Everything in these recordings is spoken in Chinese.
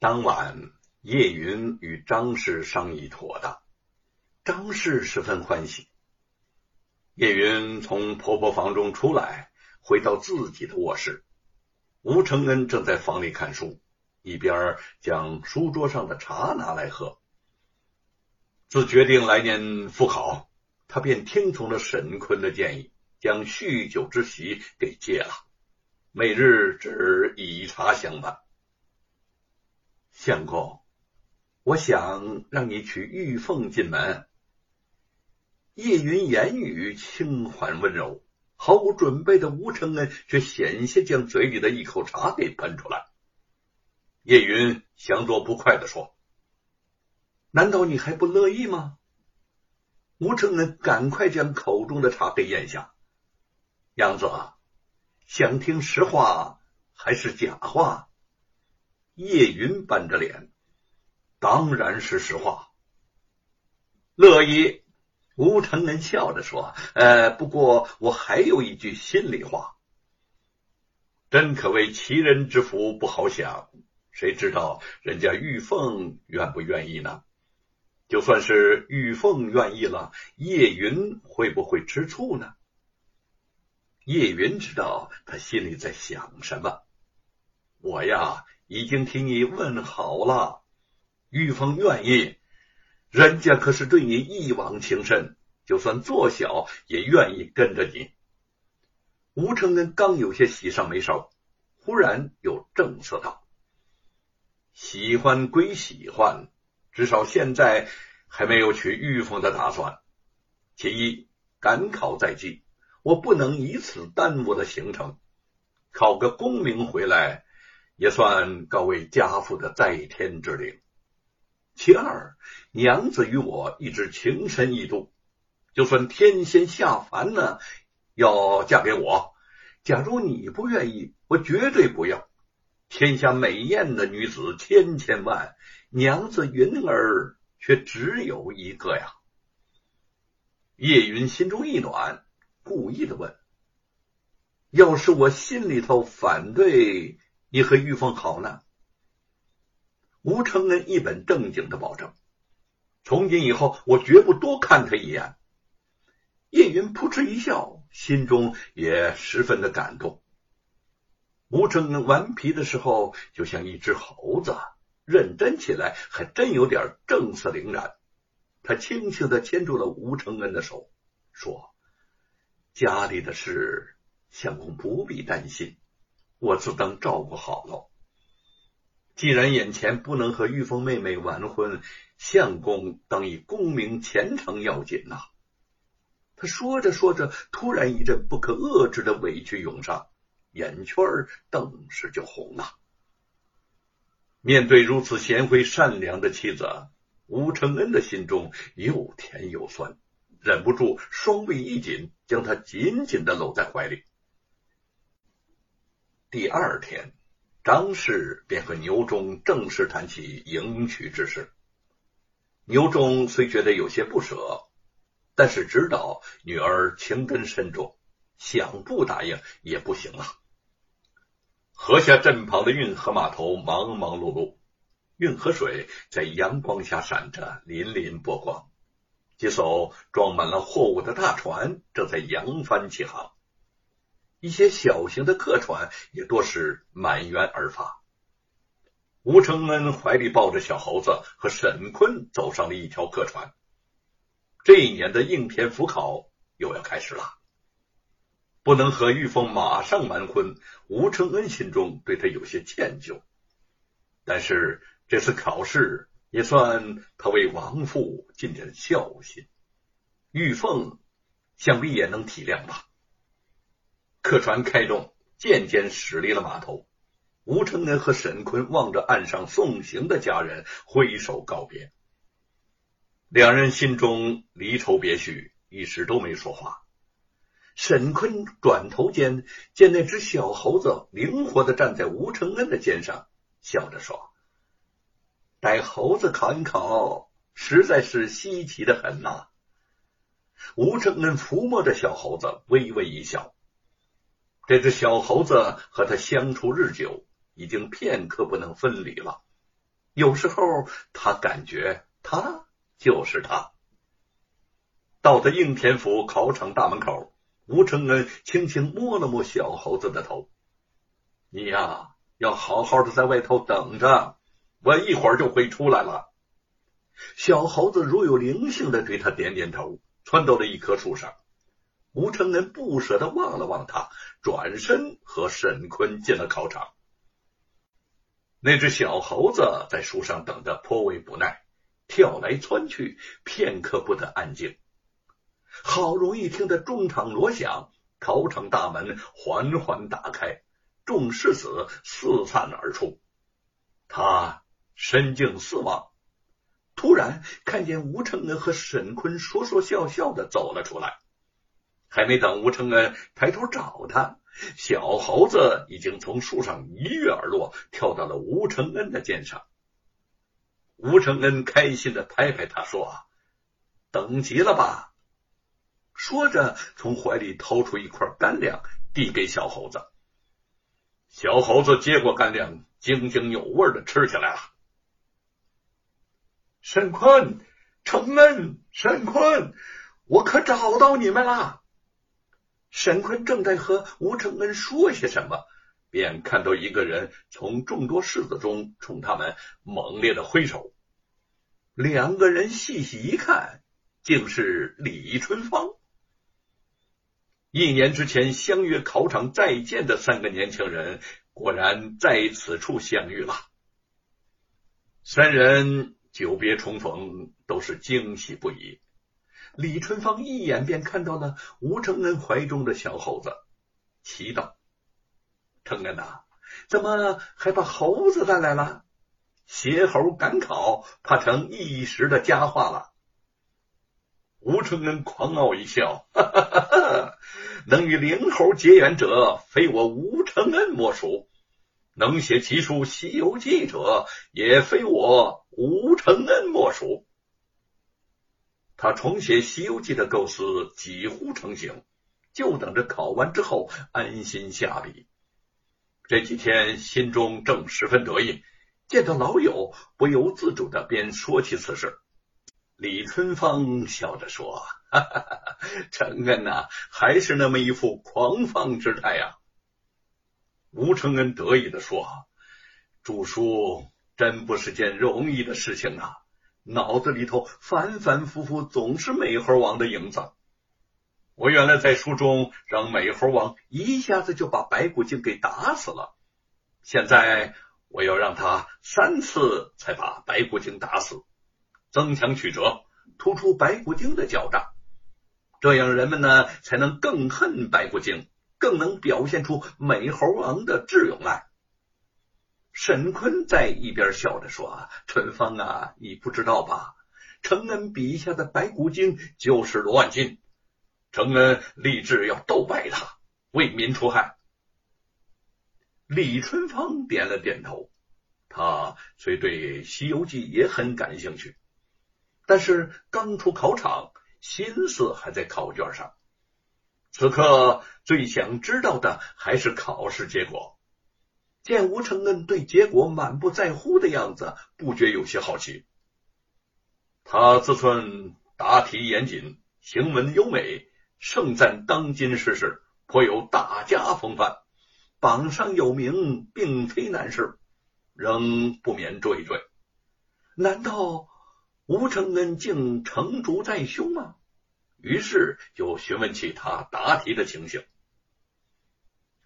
当晚，叶云与张氏商议妥当，张氏十分欢喜。叶云从婆婆房中出来，回到自己的卧室。吴承恩正在房里看书，一边将书桌上的茶拿来喝。自决定来年复考，他便听从了沈坤的建议，将酗酒之习给戒了，每日只以茶相伴。相公，我想让你娶玉凤进门。叶云言语轻缓温柔，毫无准备的吴承恩却险些将嘴里的一口茶给喷出来。叶云相作不快的说：“难道你还不乐意吗？”吴承恩赶快将口中的茶给咽下。杨子，想听实话还是假话？叶云板着脸，当然是实话。乐意，吴承恩笑着说：“呃，不过我还有一句心里话。真可谓奇人之福，不好享。谁知道人家玉凤愿不愿意呢？就算是玉凤愿意了，叶云会不会吃醋呢？叶云知道他心里在想什么。我呀。”已经替你问好了，玉凤愿意，人家可是对你一往情深，就算做小也愿意跟着你。吴承恩刚有些喜上眉梢，忽然又正色道：“喜欢归喜欢，至少现在还没有娶玉凤的打算。其一，赶考在即，我不能以此耽误了行程。考个功名回来。”也算告慰家父的在天之灵。其二，娘子与我一直情深意笃，就算天仙下凡呢，要嫁给我，假如你不愿意，我绝对不要。天下美艳的女子千千万，娘子云儿却只有一个呀。叶云心中一暖，故意的问：“要是我心里头反对？”你和玉凤好呢？吴承恩一本正经的保证：“从今以后，我绝不多看他一眼。”叶云扑哧一笑，心中也十分的感动。吴承恩顽皮的时候，就像一只猴子；认真起来，还真有点正色凛然。他轻轻的牵住了吴承恩的手，说：“家里的事，相公不必担心。”我自当照顾好了。既然眼前不能和玉凤妹妹完婚，相公当以功名前程要紧呐。他说着说着，突然一阵不可遏制的委屈涌上，眼圈顿时就红了。面对如此贤惠善良的妻子，吴承恩的心中又甜又酸，忍不住双臂一紧，将她紧紧的搂在怀里。第二天，张氏便和牛忠正式谈起迎娶之事。牛忠虽觉得有些不舍，但是知道女儿情根深重，想不答应也不行了。河下镇旁的运河码头忙忙碌碌，运河水在阳光下闪着粼粼波光，几艘装满了货物的大船正在扬帆起航。一些小型的客船也多是满员而发。吴承恩怀里抱着小猴子，和沈坤走上了一条客船。这一年的应天府考又要开始了，不能和玉凤马上完婚，吴承恩心中对他有些歉疚。但是这次考试也算他为亡父尽点孝心，玉凤想必也能体谅吧。客船开动，渐渐驶离了码头。吴承恩和沈坤望着岸上送行的家人，挥手告别。两人心中离愁别绪，一时都没说话。沈坤转头间见那只小猴子灵活的站在吴承恩的肩上，笑着说：“带猴子考一考，实在是稀奇的很呐。”吴承恩抚摸着小猴子，微微一笑。这只小猴子和他相处日久，已经片刻不能分离了。有时候他感觉他就是他。到了应天府考场大门口，吴承恩轻轻摸了摸小猴子的头：“你呀，要好好的在外头等着，我一会儿就会出来了。”小猴子如有灵性的对他点点头，窜到了一棵树上。吴承恩不舍得望了望他，转身和沈坤进了考场。那只小猴子在树上等得颇为不耐，跳来窜去，片刻不得安静。好容易听得中场锣响，考场大门缓缓打开，众士子四散而出。他深静四望。突然看见吴承恩和沈坤说说笑笑的走了出来，还没等吴承恩抬头找他，小猴子已经从树上一跃而落，跳到了吴承恩的肩上。吴承恩开心的拍拍他说：“等急了吧？”说着，从怀里掏出一块干粮，递给小猴子。小猴子接过干粮，津津有味的吃起来了。沈坤、承恩、沈坤，我可找到你们了。沈坤正在和吴承恩说些什么，便看到一个人从众多柿子中冲他们猛烈的挥手。两个人细细一看，竟是李春芳。一年之前相约考场再见的三个年轻人，果然在此处相遇了。三人。久别重逢，都是惊喜不已。李春芳一眼便看到了吴承恩怀中的小猴子，奇道：“承恩呐，怎么还把猴子带来了？邪猴赶考，怕成一时的佳话了。”吴承恩狂傲一笑：“哈哈哈哈能与灵猴结缘者，非我吴承恩莫属。”能写奇书《西游记》者，也非我吴承恩莫属。他重写《西游记》的构思几乎成型，就等着考完之后安心下笔。这几天心中正十分得意，见到老友，不由自主的便说起此事。李春芳笑着说：“哈哈哈承恩呐，还是那么一副狂放之态呀。”吴承恩得意的说：“著书真不是件容易的事情啊，脑子里头反反复复总是美猴王的影子。我原来在书中让美猴王一下子就把白骨精给打死了，现在我要让他三次才把白骨精打死，增强曲折，突出白骨精的狡诈，这样人们呢才能更恨白骨精。”更能表现出美猴王的智勇来。沈坤在一边笑着说：“春芳啊，你不知道吧？承恩笔下的白骨精就是罗万金，承恩立志要斗败他，为民除害。”李春芳点了点头。他虽对《西游记》也很感兴趣，但是刚出考场，心思还在考卷上。此刻最想知道的还是考试结果。见吴承恩对结果满不在乎的样子，不觉有些好奇。他自称答题严谨，行文优美，盛赞当今世事，颇有大家风范，榜上有名，并非难事，仍不免惴惴。难道吴承恩竟成竹在胸吗？于是就询问起他答题的情形。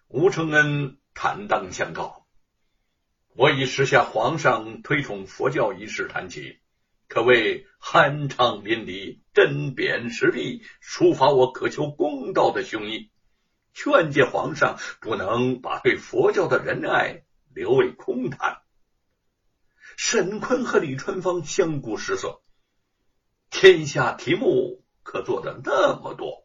吴承恩坦荡相告：“我以时下皇上推崇佛教一事谈起，可谓酣畅淋漓，针砭时弊，抒发我渴求公道的胸臆，劝诫皇上不能把对佛教的仁爱留为空谈。”沈坤和李春芳相顾失色，天下题目。可做的那么多，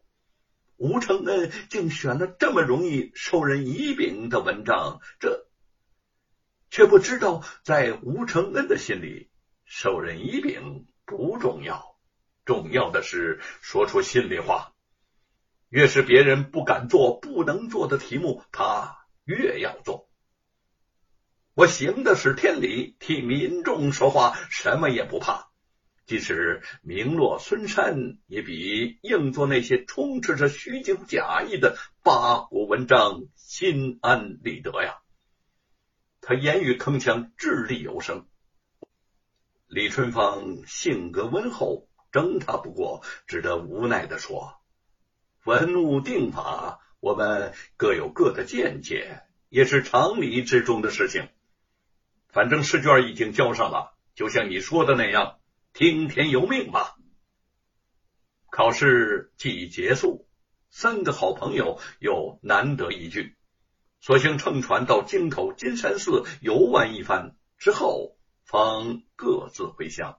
吴承恩竟选了这么容易授人以柄的文章，这却不知道，在吴承恩的心里，授人以柄不重要，重要的是说出心里话。越是别人不敢做、不能做的题目，他越要做。我行的是天理，替民众说话，什么也不怕。即使名落孙山，也比硬做那些充斥着虚情假意的八股文章心安理得呀。他言语铿锵，掷地有声。李春芳性格温厚，争他不过，只得无奈的说：“文物定法，我们各有各的见解，也是常理之中的事情。”反正试卷已经交上了，就像你说的那样，听天由命吧。考试既结束，三个好朋友又难得一聚，索性乘船到京口金山寺游玩一番，之后方各自回乡。